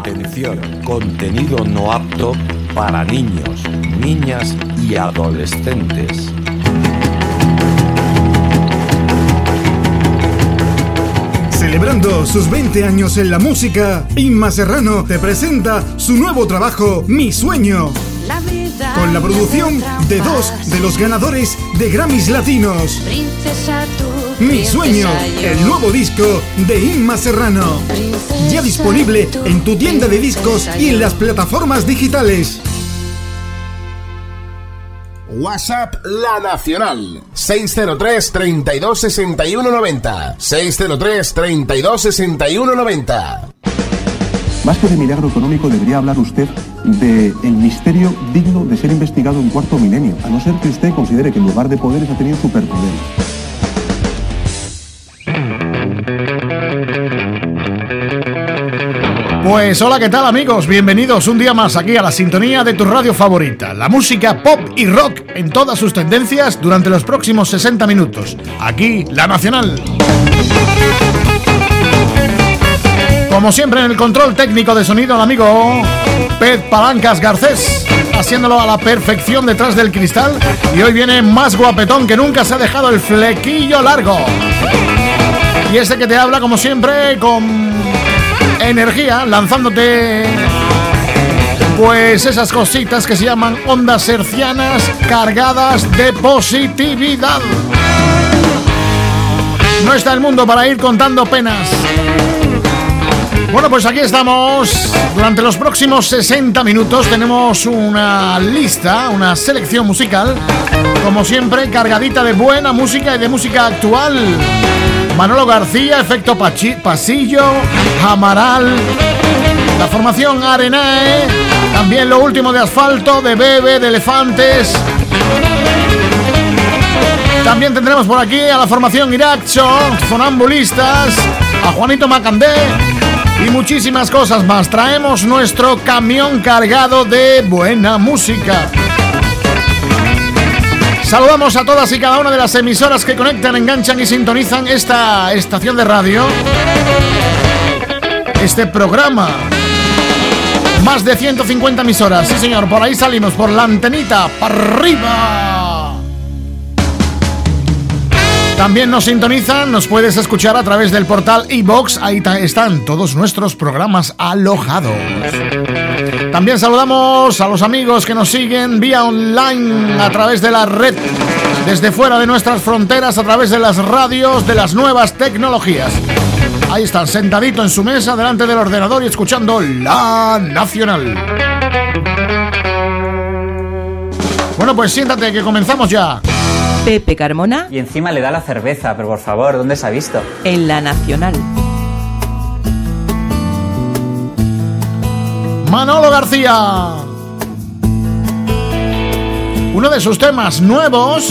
Atención, contenido no apto para niños, niñas y adolescentes. Celebrando sus 20 años en la música, Inma Serrano te presenta su nuevo trabajo, Mi Sueño. Con la producción de dos de los ganadores de Grammys Latinos. Mi Sueño, el nuevo disco de Inma Serrano. Ya disponible en tu tienda de discos y en las plataformas digitales. WhatsApp La Nacional 603 32 61 90 603 32 61 90 Más que de milagro económico debería hablar usted de el misterio digno de ser investigado en cuarto milenio, a no ser que usted considere que en lugar de poderes ha tenido superpoderes. Pues hola, ¿qué tal amigos? Bienvenidos un día más aquí a la sintonía de tu radio favorita, la música pop y rock en todas sus tendencias durante los próximos 60 minutos. Aquí, La Nacional. Como siempre en el control técnico de sonido el amigo Pet Palancas Garcés, haciéndolo a la perfección detrás del cristal y hoy viene más guapetón que nunca se ha dejado el flequillo largo. Y este que te habla como siempre con energía lanzándote pues esas cositas que se llaman ondas hercianas cargadas de positividad. No está el mundo para ir contando penas. Bueno, pues aquí estamos. Durante los próximos 60 minutos tenemos una lista, una selección musical, como siempre, cargadita de buena música y de música actual. Manolo García, Efecto Pasillo, Amaral, la formación Arenae, también lo último de Asfalto, de Bebe, de Elefantes. También tendremos por aquí a la formación Iracho, Sonambulistas, a Juanito Macandé y muchísimas cosas más. Traemos nuestro camión cargado de buena música. Saludamos a todas y cada una de las emisoras que conectan, enganchan y sintonizan esta estación de radio. Este programa. Más de 150 emisoras. Sí, señor, por ahí salimos, por la antenita, para arriba. También nos sintonizan, nos puedes escuchar a través del portal iBox. Ahí están todos nuestros programas alojados. También saludamos a los amigos que nos siguen vía online a través de la red, desde fuera de nuestras fronteras, a través de las radios de las nuevas tecnologías. Ahí están, sentadito en su mesa, delante del ordenador y escuchando La Nacional. Bueno, pues siéntate que comenzamos ya. Pepe Carmona. Y encima le da la cerveza, pero por favor, ¿dónde se ha visto? En La Nacional. Manolo García. Uno de sus temas nuevos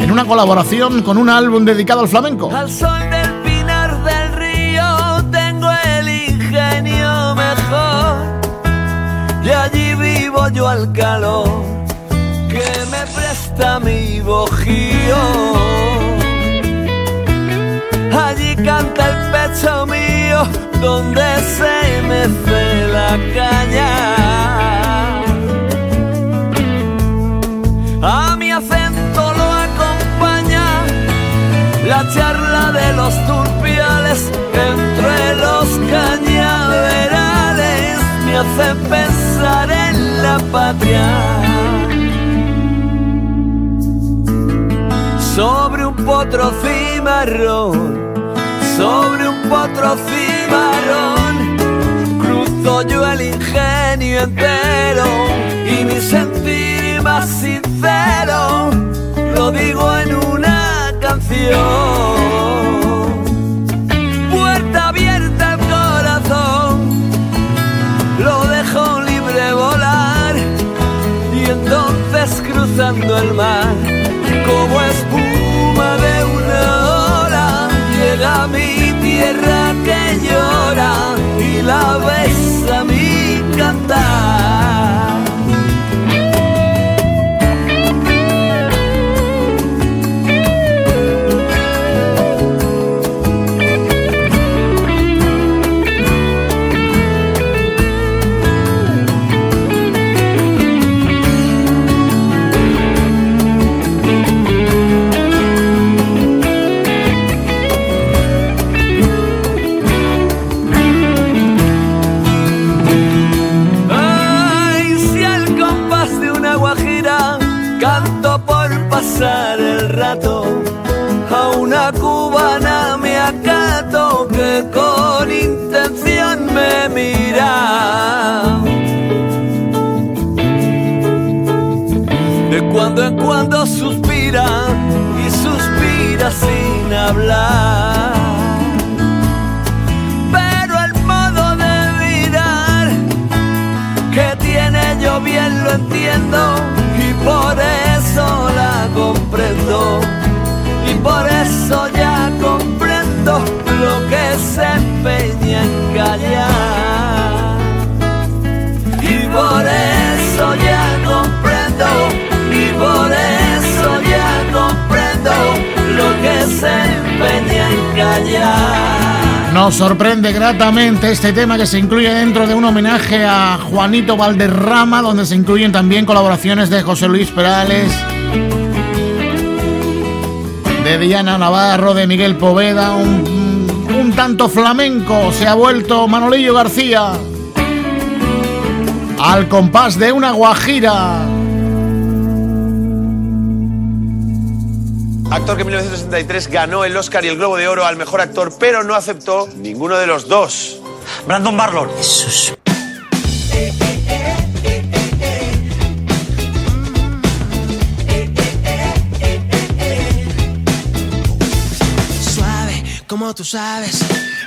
en una colaboración con un álbum dedicado al flamenco. Al sol del pinar del río tengo el ingenio mejor y allí vivo yo al calor que me presta mi bojío. Allí canta el pecho mío donde se mece la caña. A mi acento lo acompaña la charla de los turpiales entre los cañaverales. Me hace pensar en la patria. Sobre un potro sobre un potro cimarrón cruzo yo el ingenio entero y mi sentir más sincero lo digo en una canción. Puerta abierta al corazón, lo dejo libre volar y entonces cruzando el mar como espuma mi tierra llora y la ves Cuando suspira y suspira sin hablar. Pero el modo de mirar que tiene yo bien lo entiendo y por eso la comprendo y por eso ya comprendo lo que se empeña en callar. Se empeña en callar. Nos sorprende gratamente este tema que se incluye dentro de un homenaje a Juanito Valderrama, donde se incluyen también colaboraciones de José Luis Perales, de Diana Navarro, de Miguel Poveda, un, un tanto flamenco se ha vuelto Manolillo García. Al compás de una guajira. Actor que en 1963 ganó el Oscar y el Globo de Oro al mejor actor, pero no aceptó ninguno de los dos. Brandon Barlon. Suave, tú sabes.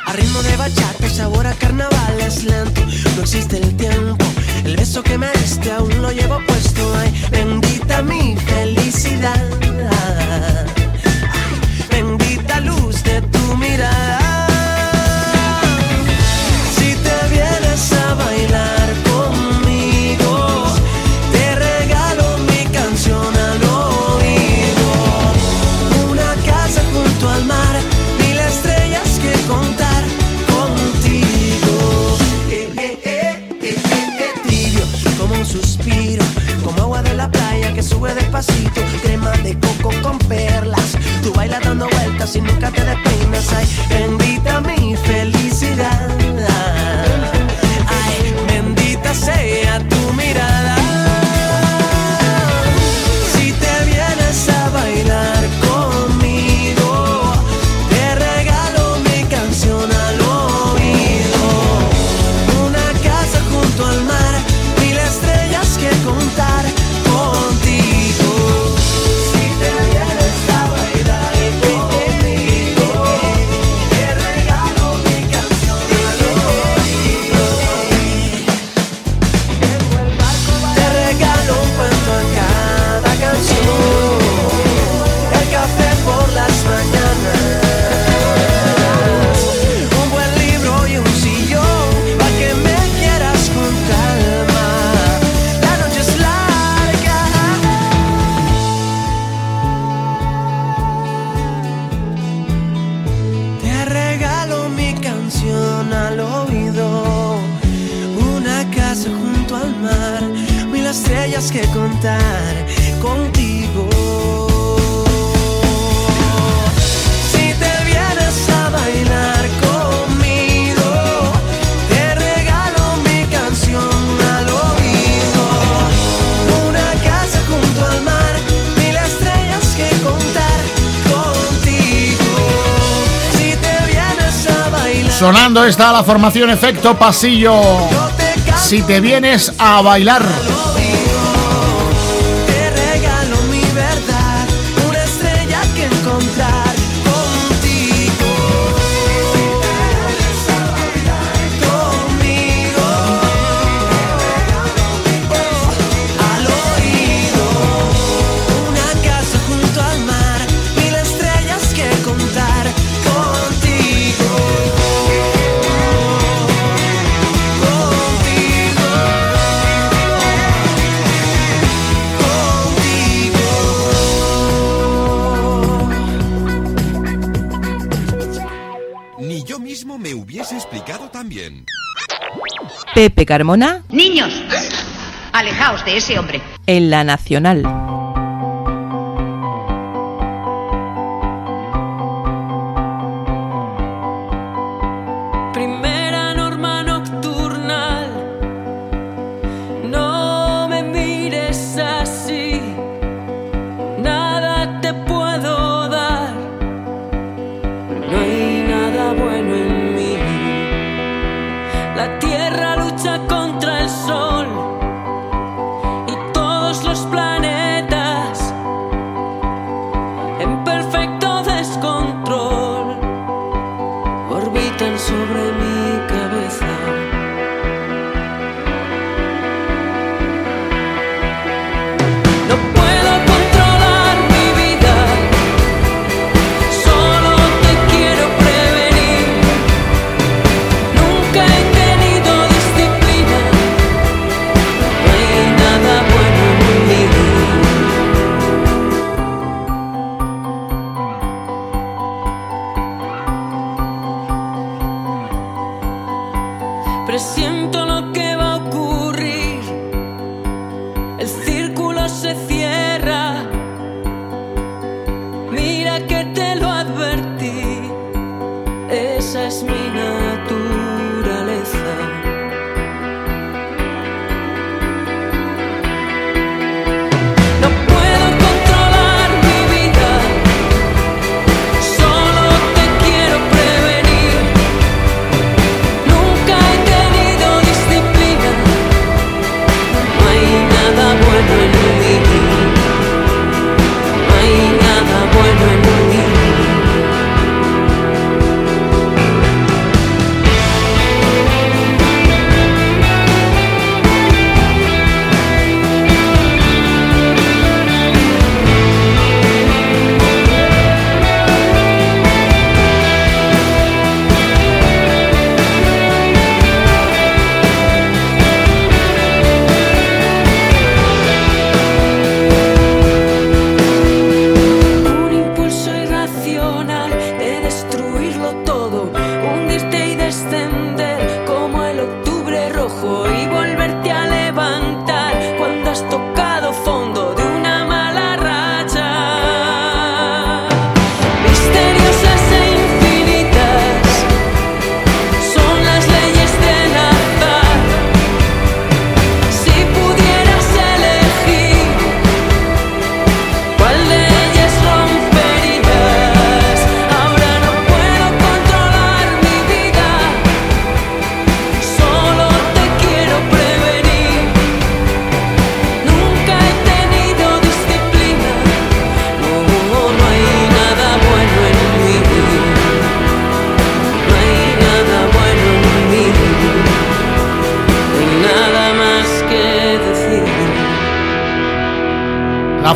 A ritmo de bachata, sabor a carnaval es lento. No existe el tiempo. El beso que me diste aún lo llevo puesto. Ay, bendita mi felicidad. Bendita luz de tu mirada. Si te vienes a bailar despacito, crema de coco con perlas. Tú bailas dando vueltas y nunca te despeinas. Ay, bendita Está la formación Efecto Pasillo. Si te vienes a bailar. Pepe Carmona Niños, alejaos de ese hombre. en La Nacional.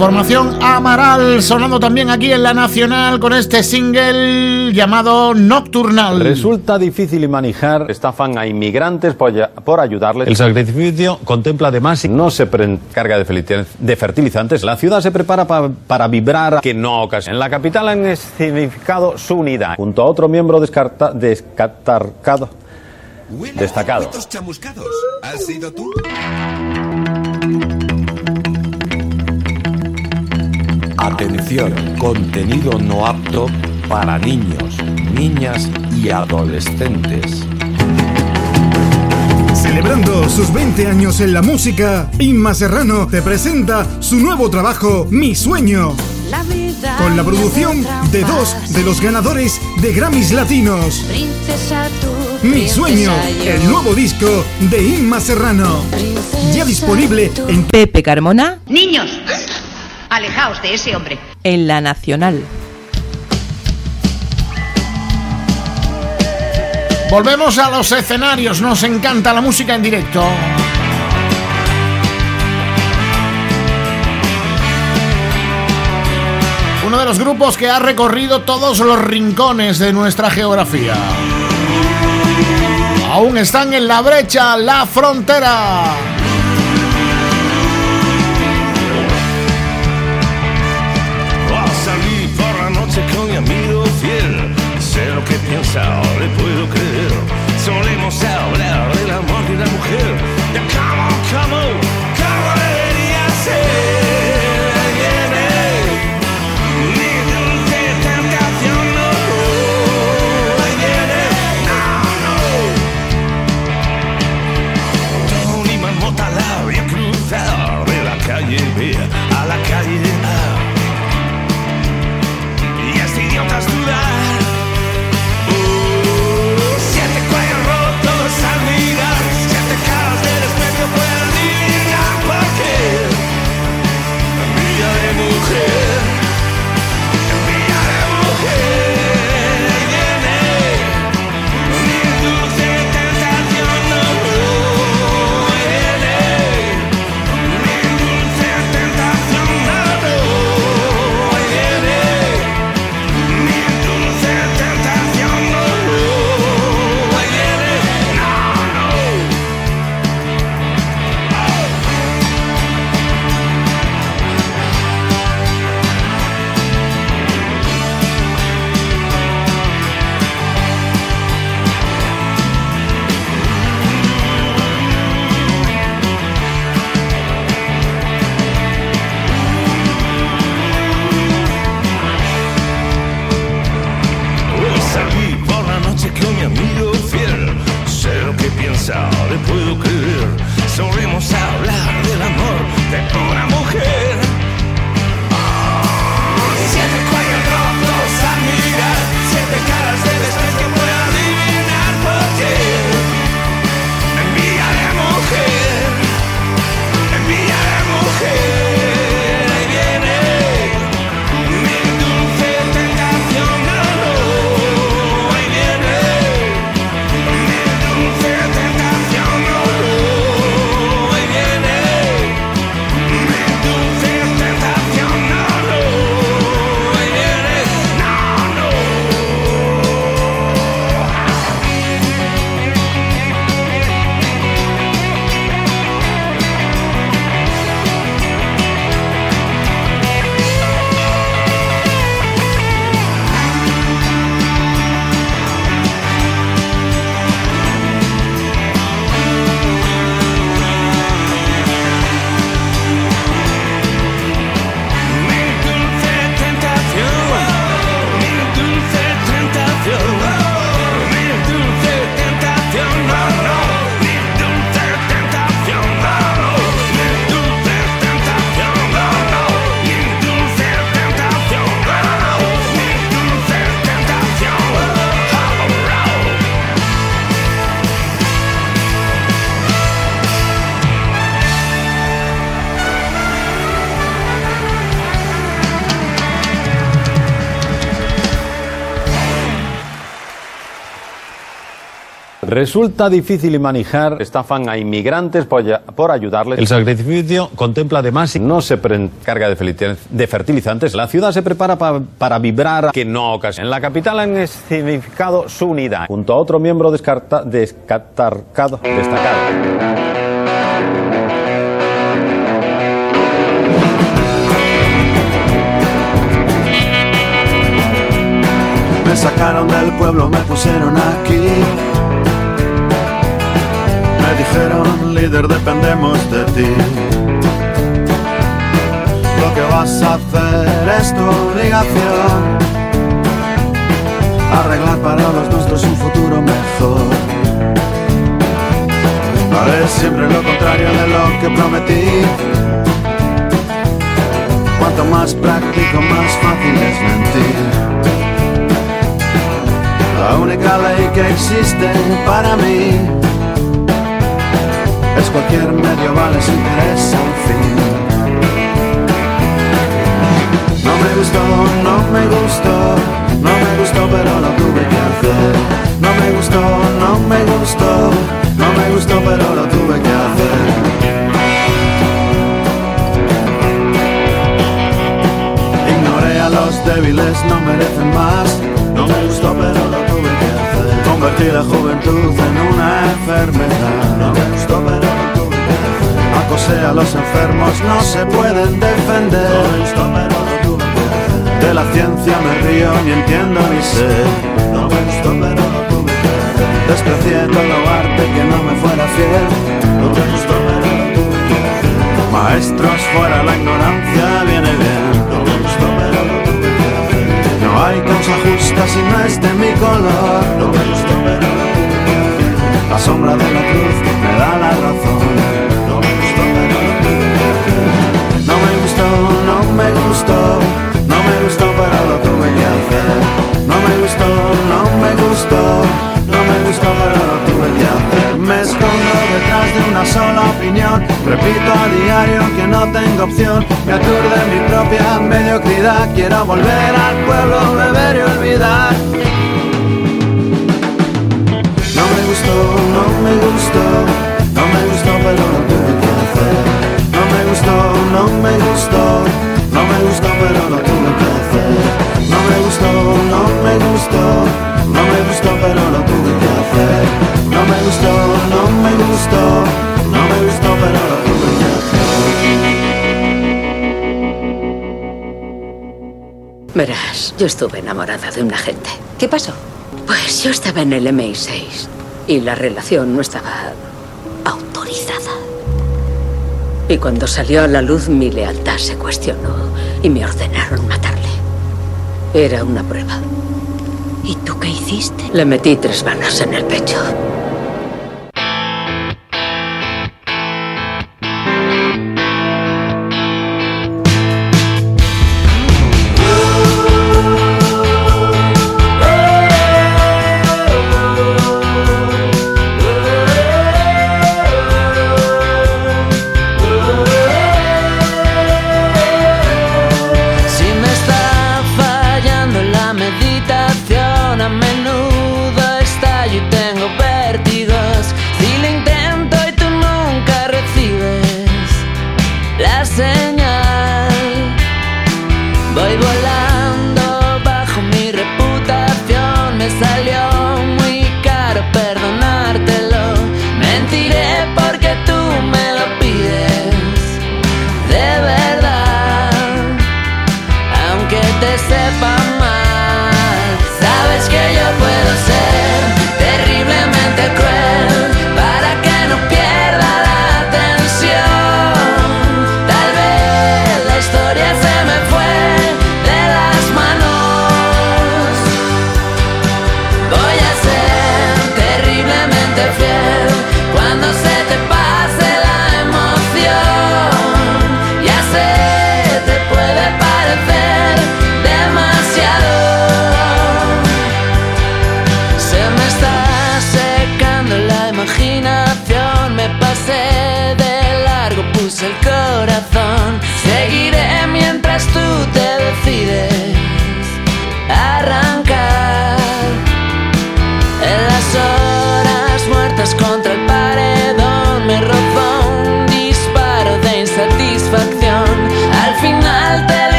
Formación Amaral sonando también aquí en la Nacional con este single llamado Nocturnal. Resulta difícil manejar, estafan a inmigrantes por, ayudarles. El sacrificio contempla además no se carga de fertilizantes. La ciudad se prepara para vibrar que no ocasiona. En la capital han significado su unidad junto a otro miembro descarta, descartado. Destacado. ¿Has sido tú? Atención, contenido no apto para niños, niñas y adolescentes. Celebrando sus 20 años en la música, Inma Serrano te presenta su nuevo trabajo, Mi Sueño. Con la producción de dos de los ganadores de Grammys Latinos. Mi Sueño, el nuevo disco de Inma Serrano. Ya disponible en Pepe Carmona. Niños, Alejaos de ese hombre. En la Nacional. Volvemos a los escenarios, nos encanta la música en directo. Uno de los grupos que ha recorrido todos los rincones de nuestra geografía. Aún están en la brecha, la frontera. Que piensa, le puedo creer. Solemos hablar del amor de una mujer. Ya, come on, come on, Resulta difícil manejar, estafan a inmigrantes por, por ayudarles. El sacrificio contempla además no se carga de, fertilizantes. La ciudad se prepara pa- para vibrar que no ocasiona. En la capital han significado su unidad, junto a otro miembro descarta, descatarcado- destacado. Me sacaron del pueblo, me pusieron aquí. Me dijeron, líder, dependemos de ti. Lo que vas a hacer es tu obligación. Arreglar para los nuestros un futuro mejor. Haré siempre lo contrario de lo que prometí. Cuanto más práctico, más fácil es mentir. La única ley que existe para mí cualquier medio vale si interesa al fin. No me gustó, no me gustó, no me gustó, pero lo tuve que hacer. No me gustó, no me gustó, no me gustó, pero lo tuve que hacer. Ignoré a los débiles, no merecen más. No me gustó, pero lo tuve Convertí la juventud en una enfermedad. No me gustó, pero. Acosé a los enfermos, no se pueden defender. No me gustó, pero lo. De la ciencia me río, ni entiendo ni sé. No me gustó, pero lo. Desprecié todo arte que no me fuera fiel. No me gustó, pero. Maestros fuera la ignorancia viene bien. No hay cosa justa si no es de mi color. No me gustó, pero. La sombra de la cruz me da la razón. No me gustó, pero. No me gustó, no me gustó. No me gustó, pero lo tuve que hacer. No me gustó, no me gustó. No me gustó, pero Me escondo detrás de una sola opinión. Repito a diario que no tengo opción. Me aturde mi propia mediocridad. Quiero volver al pueblo, beber yo estuve enamorada de un agente. ¿Qué pasó? Pues yo estaba en el MI6 y la relación no estaba autorizada. Y cuando salió a la luz mi lealtad se cuestionó y me ordenaron matarle. Era una prueba. ¿Y tú qué hiciste? Le metí tres balas en el pecho.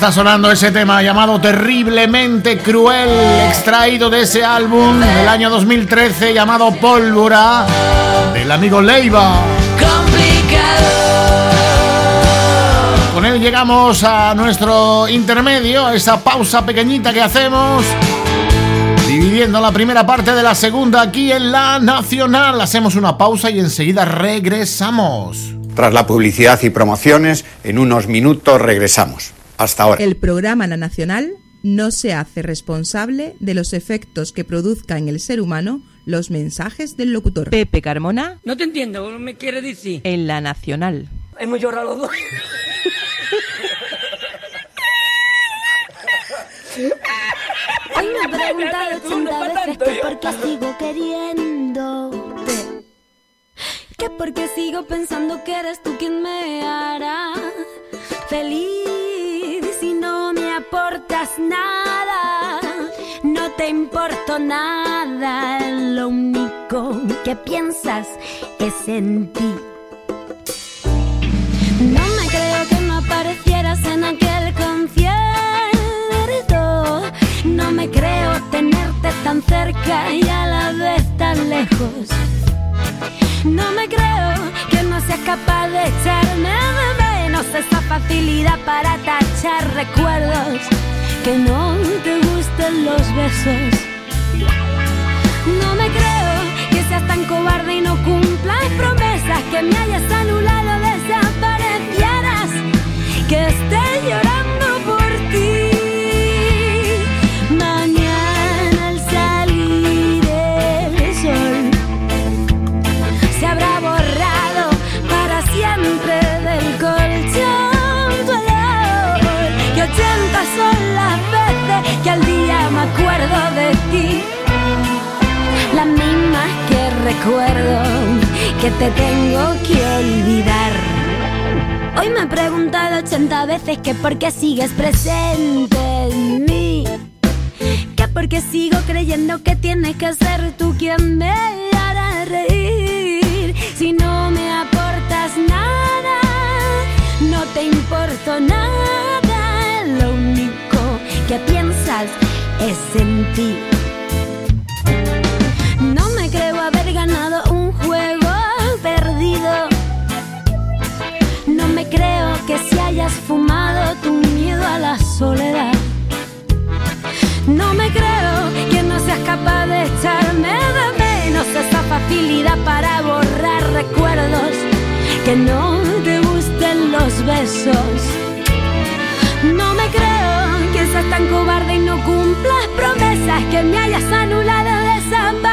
Está sonando ese tema llamado Terriblemente Cruel, extraído de ese álbum del año 2013 llamado Pólvora, del amigo Leiva. Con él llegamos a nuestro intermedio, a esa pausa pequeñita que hacemos, dividiendo la primera parte de la segunda aquí en la Nacional. Hacemos una pausa y enseguida regresamos. Tras la publicidad y promociones, en unos minutos regresamos. Hasta ahora. El programa La Nacional no se hace responsable de los efectos que produzca en el ser humano los mensajes del locutor. Pepe Carmona. No te entiendo, me quiere decir? En La Nacional. Hemos llorado los dos. Hoy me he preguntado 80 veces que por qué sigo queriéndote. Que por qué sigo pensando que eres tú quien me hará feliz aportas nada, no te importo nada, lo único que piensas es en ti. No me creo que no aparecieras en aquel concierto, no me creo tenerte tan cerca y a la vez tan lejos. No me creo que no seas capaz de echarme de menos esa facilidad para tachar recuerdos que no te gusten los besos. No me creo que seas tan cobarde y no cumplas promesas que me hayas anulado, desaparecieras, que esté llorando recuerdo que te tengo que olvidar. Hoy me he preguntado 80 veces que por qué sigues presente en mí. Que por qué sigo creyendo que tienes que ser tú quien me hará reír. Si no me aportas nada, no te importo nada. Lo único que piensas es en ti. Haber ganado un juego perdido. No me creo que si hayas fumado tu miedo a la soledad. No me creo que no seas capaz de echarme de menos esa facilidad para borrar recuerdos que no te gusten los besos. No me creo seas tan cobarde y no cumplas promesas que me hayas anulado, desaparecieras,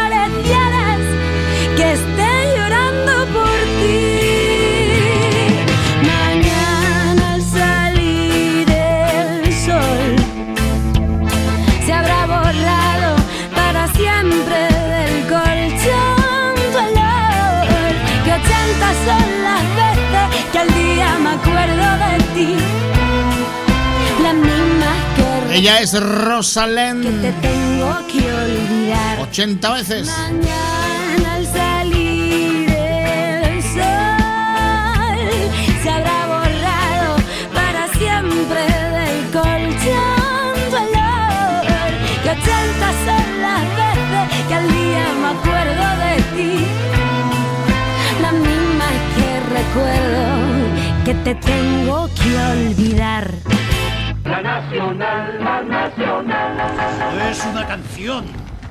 Ella es Rosalén. Que te tengo que olvidar. 80 veces. Mañana al salir el sol se habrá borrado para siempre del colchón dolor. Que 80 son las veces que al día me acuerdo de ti. La misma que recuerdo que te tengo que olvidar. La nacional, la nacional. No es una canción,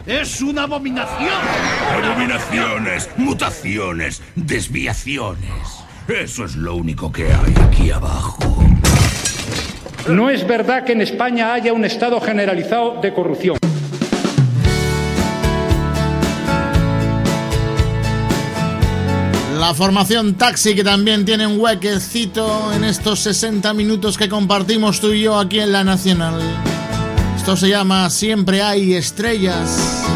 es una abominación. Abominaciones, mutaciones, desviaciones. Eso es lo único que hay aquí abajo. No es verdad que en España haya un estado generalizado de corrupción. La formación Taxi que también tiene un huequecito en estos 60 minutos que compartimos tú y yo aquí en la Nacional. Esto se llama Siempre hay estrellas.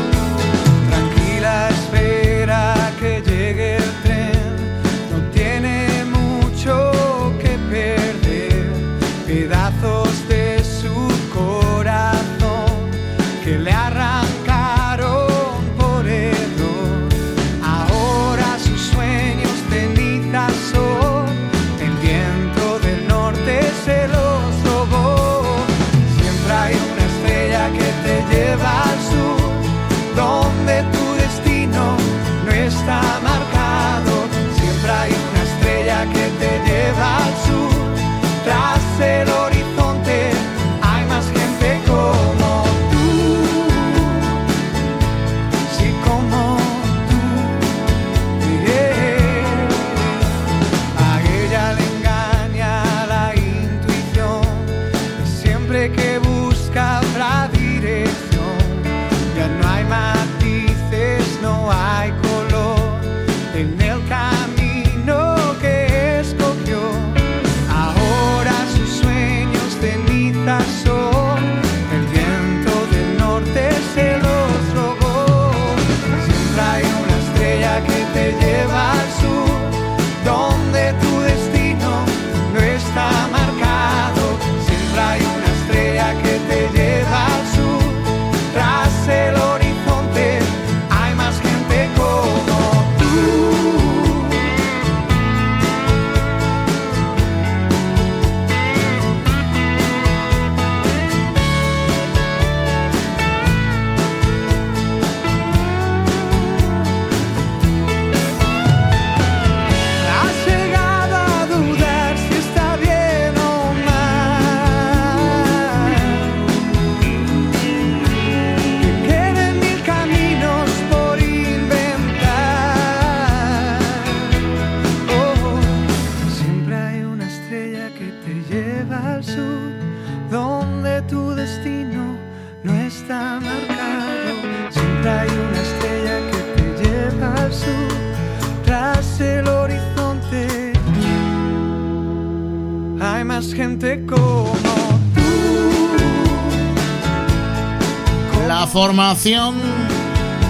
Formación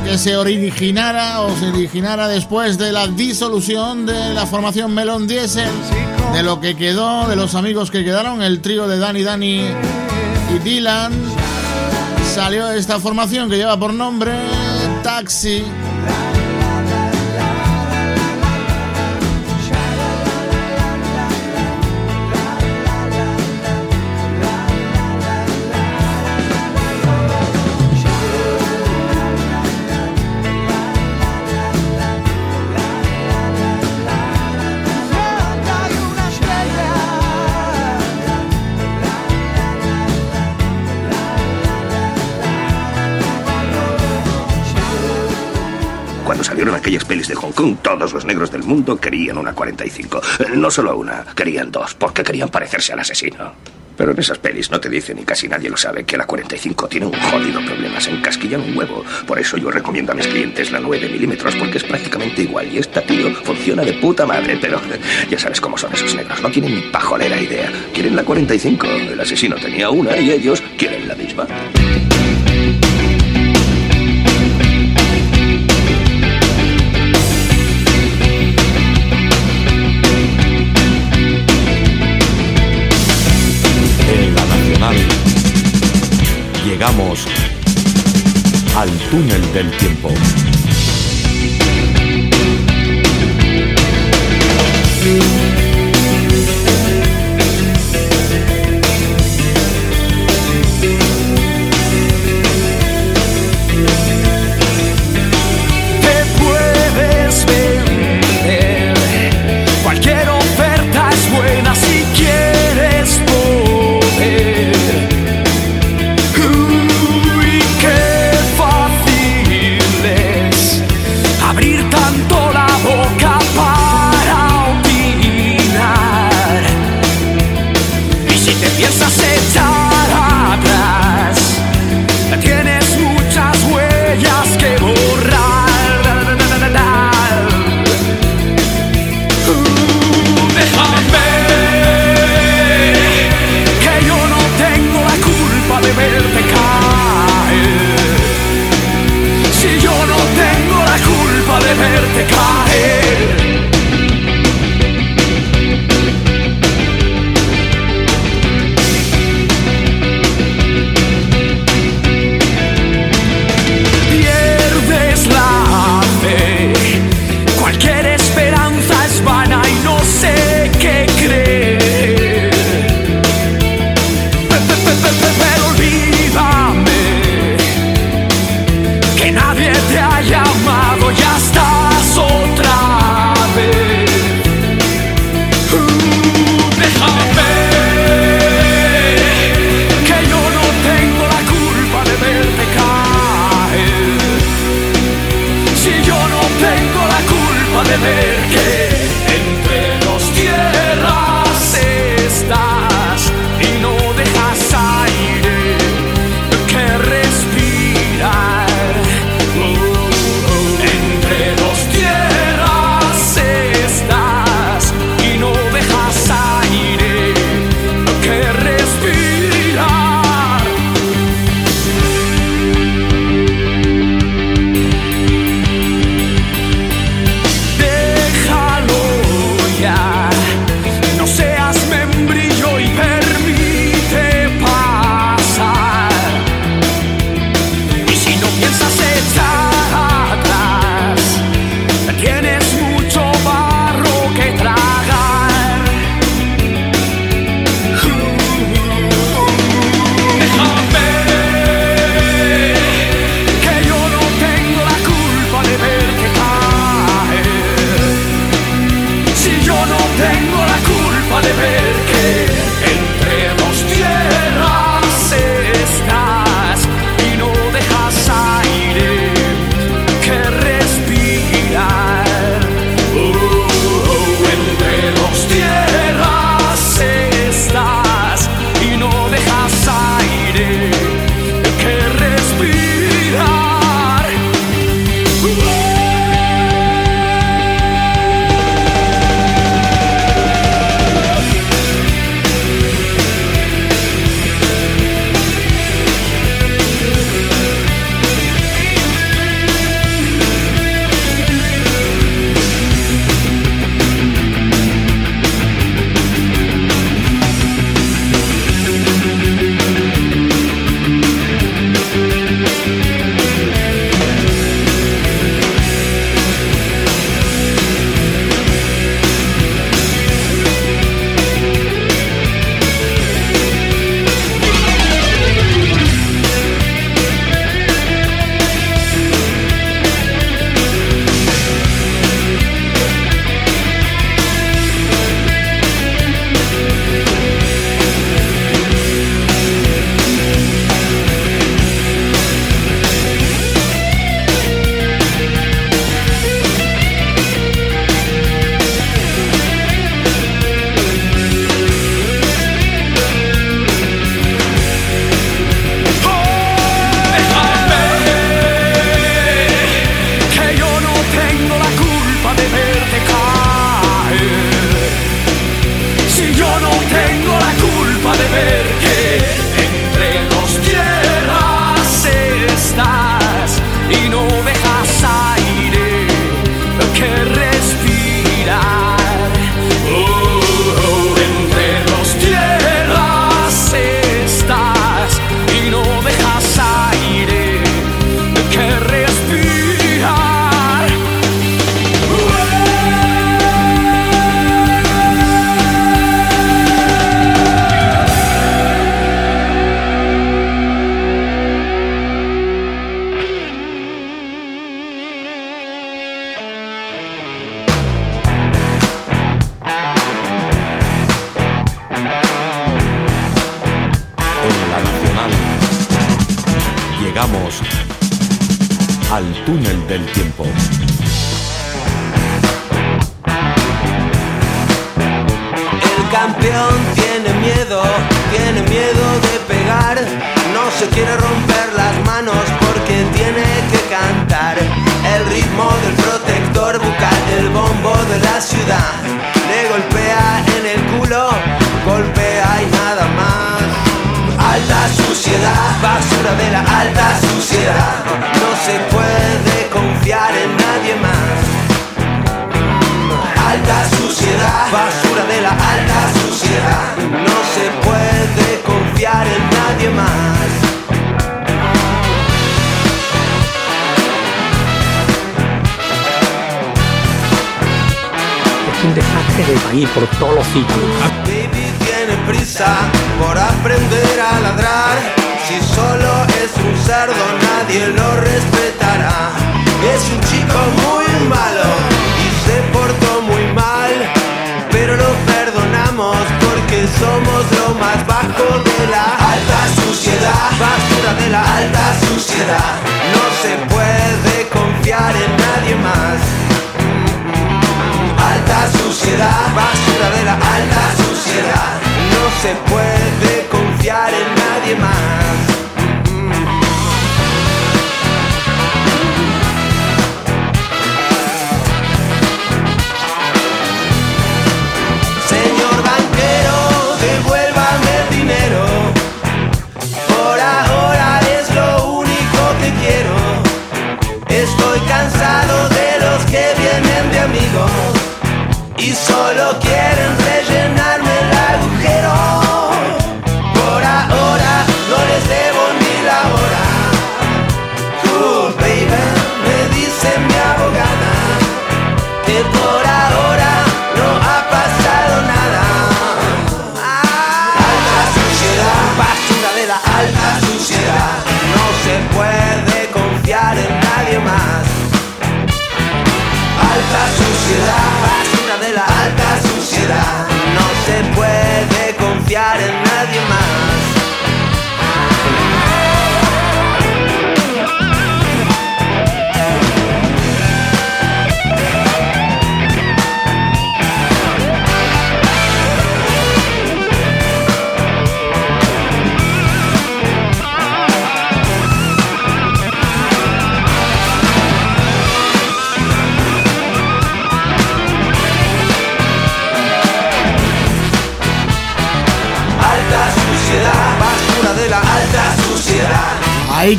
que se originara o se originara después de la disolución de la formación Melon Diesel, de lo que quedó, de los amigos que quedaron, el trío de Dani, Dani y Dylan, salió esta formación que lleva por nombre Taxi. Salieron aquellas pelis de Hong Kong, todos los negros del mundo querían una 45. Eh, No solo una, querían dos, porque querían parecerse al asesino. Pero en esas pelis no te dicen, y casi nadie lo sabe, que la 45 tiene un jodido problema, se encasquilla un huevo. Por eso yo recomiendo a mis clientes la 9 milímetros, porque es prácticamente igual. Y esta, tío, funciona de puta madre, pero eh, ya sabes cómo son esos negros, no tienen ni pajolera idea. Quieren la 45, el asesino tenía una y ellos quieren la misma. Llegamos al túnel del tiempo. Nadie lo respetará. Es un chico muy malo y se portó muy mal. Pero lo perdonamos porque somos lo más bajo de la alta suciedad. Basura de la alta suciedad. No se puede confiar en nadie más. Alta suciedad, basura de la alta suciedad. No se puede confiar en nadie más.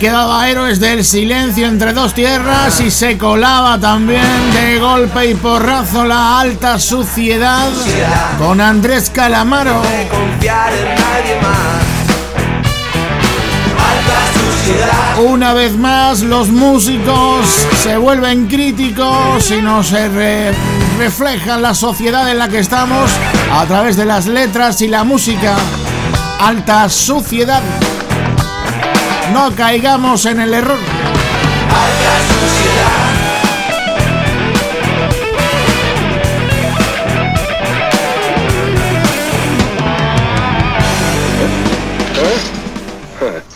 Quedaba Héroes del Silencio entre dos tierras y se colaba también de golpe y porrazo la alta suciedad con Andrés Calamaro. Una vez más los músicos se vuelven críticos y no se re- reflejan la sociedad en la que estamos a través de las letras y la música. Alta suciedad. No caigamos en el error.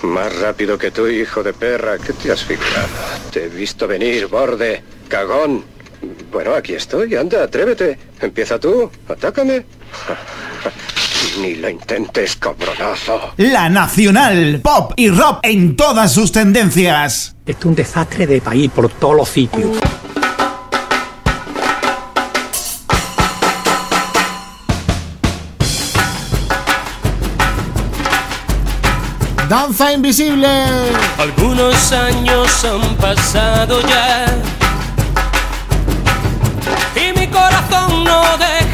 Más rápido que tú, hijo de perra. ¿Qué te has figurado? Te he visto venir, borde, cagón. Bueno, aquí estoy. Anda, atrévete. Empieza tú. Atácame. Ni lo intentes, cabronazo. La Nacional, pop y rock en todas sus tendencias. Esto es un desastre de país por todos los sitios. Danza invisible. Algunos años han pasado ya y mi corazón no deja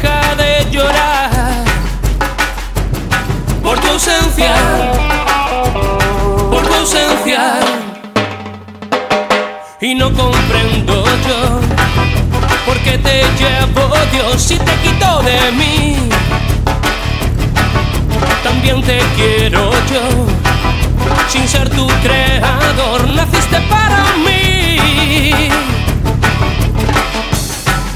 tu ausencia, por tu ausencia y no comprendo yo por qué te llevo Dios y te quito de mí. También te quiero yo sin ser tu creador, naciste para mí.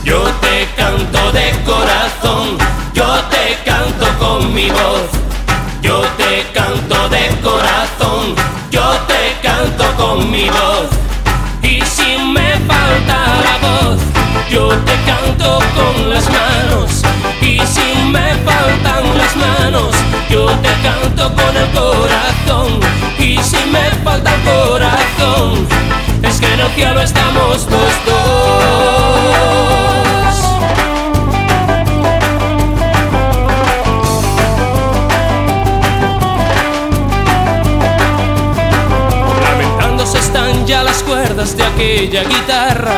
Yo te canto de corazón, yo te canto con mi voz. Yo te canto de corazón, yo te canto con mi voz. Y si me falta la voz, yo te canto con las manos. Y si me faltan las manos, yo te canto con el corazón. Y si me falta el corazón, es que en el cielo estamos los dos. De aquella guitarra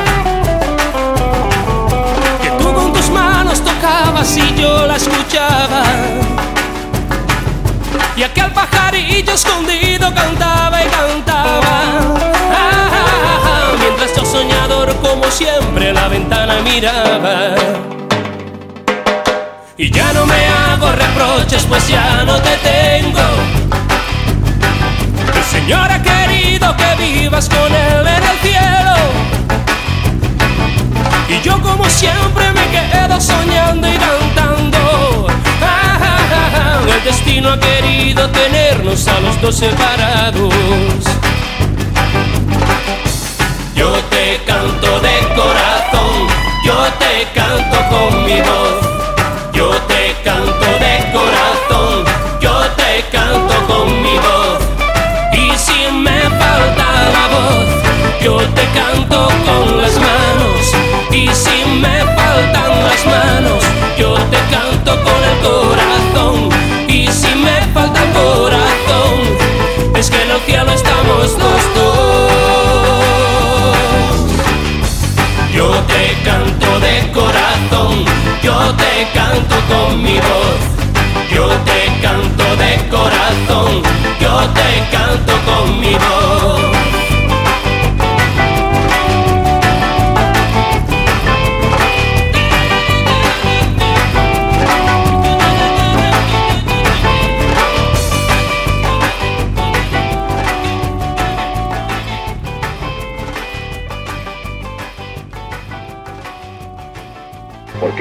que tú con tus manos tocabas y yo la escuchaba. Y aquel pajarillo escondido cantaba y cantaba. Mientras yo soñador como siempre a la ventana miraba. Y ya no me hago reproches pues ya no te tengo. Señor ha querido que vivas con Él en el cielo. Y yo como siempre me quedo soñando y cantando. Ah, ah, ah, El destino ha querido tenernos a los dos separados. Yo te canto de corazón, yo te canto con mi voz. Faltan las manos, yo te canto con el corazón. Y si me falta corazón, es que en el cielo estamos los dos. Yo te canto de corazón, yo te canto con mi voz. Yo te canto de corazón, yo te canto con mi voz.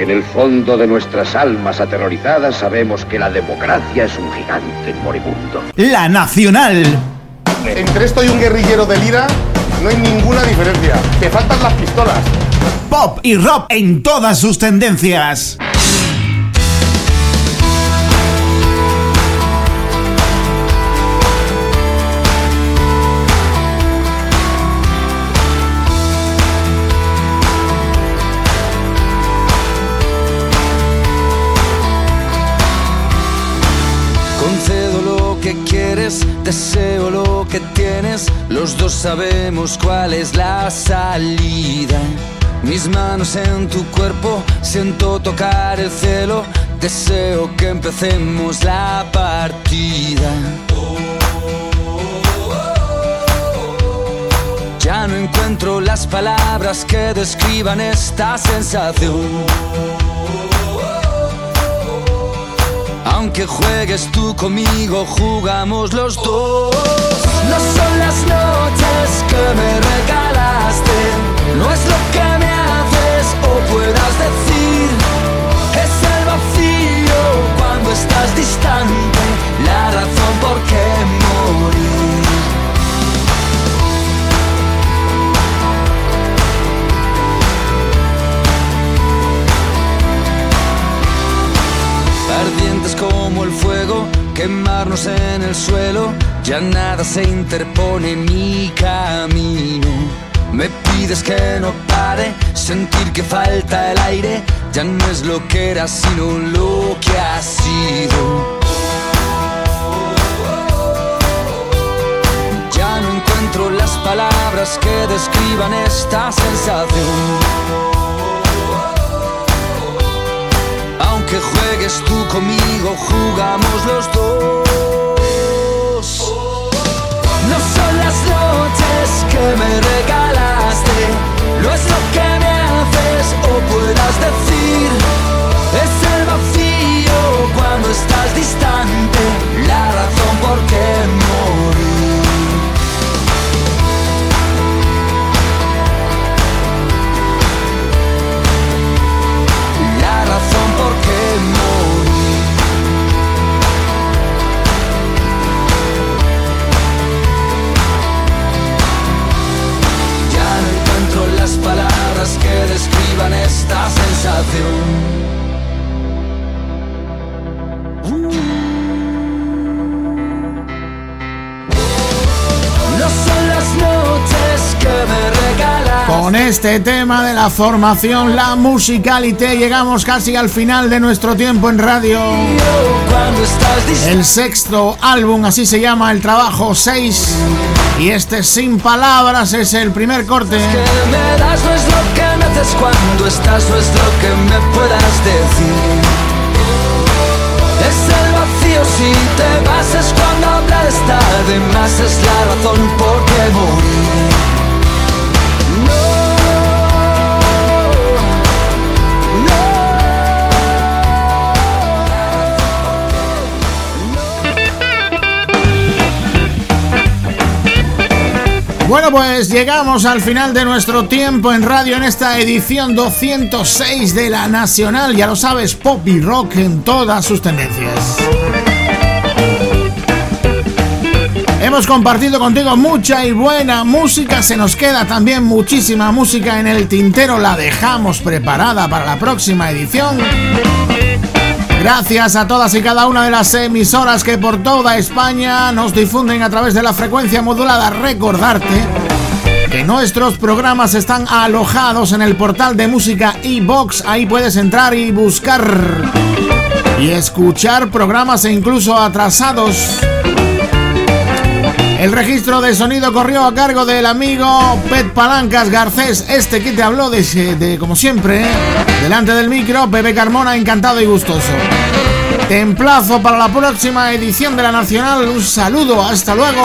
En el fondo de nuestras almas aterrorizadas sabemos que la democracia es un gigante moribundo. La Nacional. Entre esto y un guerrillero de lira no hay ninguna diferencia. Te faltan las pistolas. Pop y rock en todas sus tendencias. Deseo lo que tienes, los dos sabemos cuál es la salida. Mis manos en tu cuerpo, siento tocar el cielo, deseo que empecemos la partida. Ya no encuentro las palabras que describan esta sensación. Aunque juegues tú conmigo, jugamos los dos. No son las noches que me regalaste, no es lo que me haces o puedas decir. Es el vacío cuando estás distante, la razón por qué morir. ardientes como el fuego, quemarnos en el suelo, ya nada se interpone en mi camino. Me pides que no pare, sentir que falta el aire, ya no es lo que era, sino lo que ha sido. Ya no encuentro las palabras que describan esta sensación. Tú conmigo, jugamos los dos. No son las noches que me regalaste, no es lo que me haces o puedas decir. Es el vacío cuando estás distante, la razón por qué morir. que describan esta sensación. Con este tema de la formación La Musicalité llegamos casi al final de nuestro tiempo en radio. El sexto álbum, así se llama el trabajo 6. Y este Sin Palabras es el primer corte. Estás, es Bueno, pues llegamos al final de nuestro tiempo en radio en esta edición 206 de la Nacional. Ya lo sabes, pop y rock en todas sus tendencias. Hemos compartido contigo mucha y buena música. Se nos queda también muchísima música en el tintero. La dejamos preparada para la próxima edición. Gracias a todas y cada una de las emisoras que por toda España nos difunden a través de la frecuencia modulada. Recordarte que nuestros programas están alojados en el portal de música iBox. Ahí puedes entrar y buscar y escuchar programas e incluso atrasados. El registro de sonido corrió a cargo del amigo Pet Palancas Garcés, este que te habló de, como siempre, ¿eh? delante del micro, Pepe Carmona, encantado y gustoso. Te emplazo para la próxima edición de la Nacional. Un saludo, hasta luego.